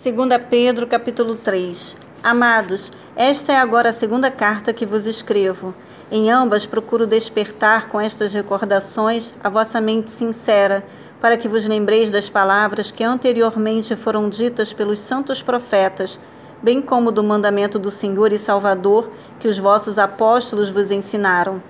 2 Pedro capítulo 3 Amados, esta é agora a segunda carta que vos escrevo. Em ambas procuro despertar com estas recordações a vossa mente sincera, para que vos lembreis das palavras que anteriormente foram ditas pelos santos profetas, bem como do mandamento do Senhor e Salvador que os vossos apóstolos vos ensinaram.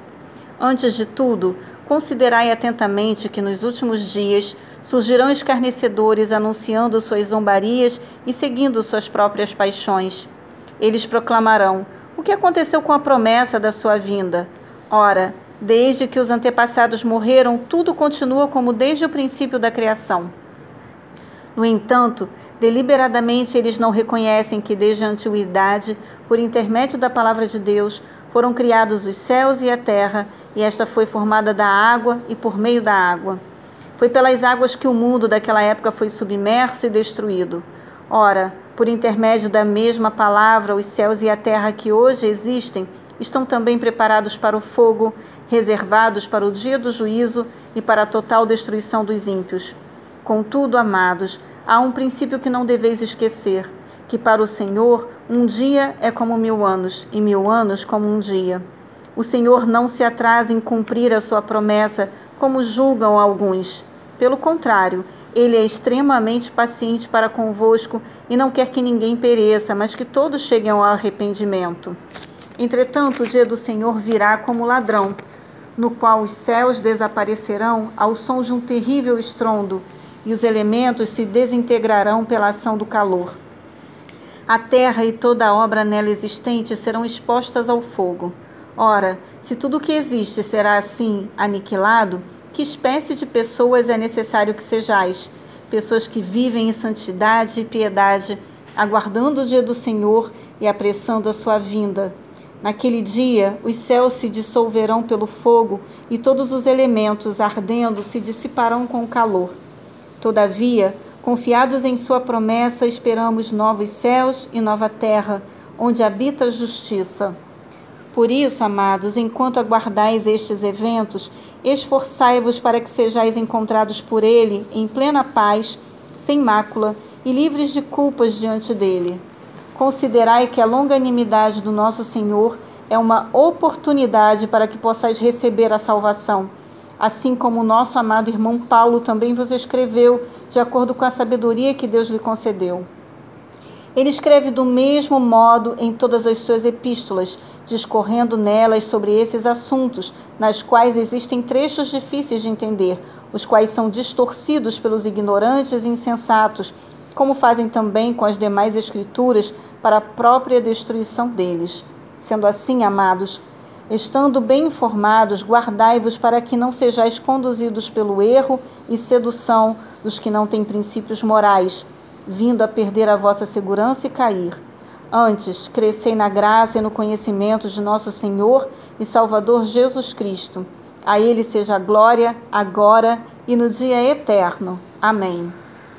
Antes de tudo, considerai atentamente que nos últimos dias surgirão escarnecedores anunciando suas zombarias e seguindo suas próprias paixões. Eles proclamarão: O que aconteceu com a promessa da sua vinda? Ora, desde que os antepassados morreram, tudo continua como desde o princípio da criação. No entanto, deliberadamente eles não reconhecem que desde a antiguidade, por intermédio da palavra de Deus, foram criados os céus e a terra, e esta foi formada da água e por meio da água. Foi pelas águas que o mundo daquela época foi submerso e destruído. Ora, por intermédio da mesma palavra, os céus e a terra que hoje existem estão também preparados para o fogo, reservados para o dia do juízo e para a total destruição dos ímpios. Contudo, amados, há um princípio que não deveis esquecer: que para o Senhor um dia é como mil anos, e mil anos como um dia. O Senhor não se atrasa em cumprir a sua promessa, como julgam alguns. Pelo contrário, ele é extremamente paciente para convosco e não quer que ninguém pereça, mas que todos cheguem ao arrependimento. Entretanto, o dia do Senhor virá como ladrão, no qual os céus desaparecerão ao som de um terrível estrondo, e os elementos se desintegrarão pela ação do calor. A terra e toda a obra nela existente serão expostas ao fogo. Ora, se tudo o que existe será assim aniquilado, que espécie de pessoas é necessário que sejais? Pessoas que vivem em santidade e piedade, aguardando o dia do Senhor e apressando a sua vinda. Naquele dia, os céus se dissolverão pelo fogo e todos os elementos ardendo se dissiparão com o calor. Todavia, confiados em Sua promessa, esperamos novos céus e nova terra, onde habita a justiça. Por isso, amados, enquanto aguardais estes eventos, esforçai-vos para que sejais encontrados por ele em plena paz, sem mácula e livres de culpas diante dele. Considerai que a longanimidade do nosso Senhor é uma oportunidade para que possais receber a salvação, assim como o nosso amado irmão Paulo também vos escreveu, de acordo com a sabedoria que Deus lhe concedeu. Ele escreve do mesmo modo em todas as suas epístolas, discorrendo nelas sobre esses assuntos, nas quais existem trechos difíceis de entender, os quais são distorcidos pelos ignorantes e insensatos, como fazem também com as demais escrituras para a própria destruição deles. Sendo assim, amados, estando bem informados, guardai-vos para que não sejais conduzidos pelo erro e sedução dos que não têm princípios morais vindo a perder a vossa segurança e cair. Antes, crescei na graça e no conhecimento de nosso Senhor e Salvador Jesus Cristo. A Ele seja a glória, agora e no dia eterno. Amém.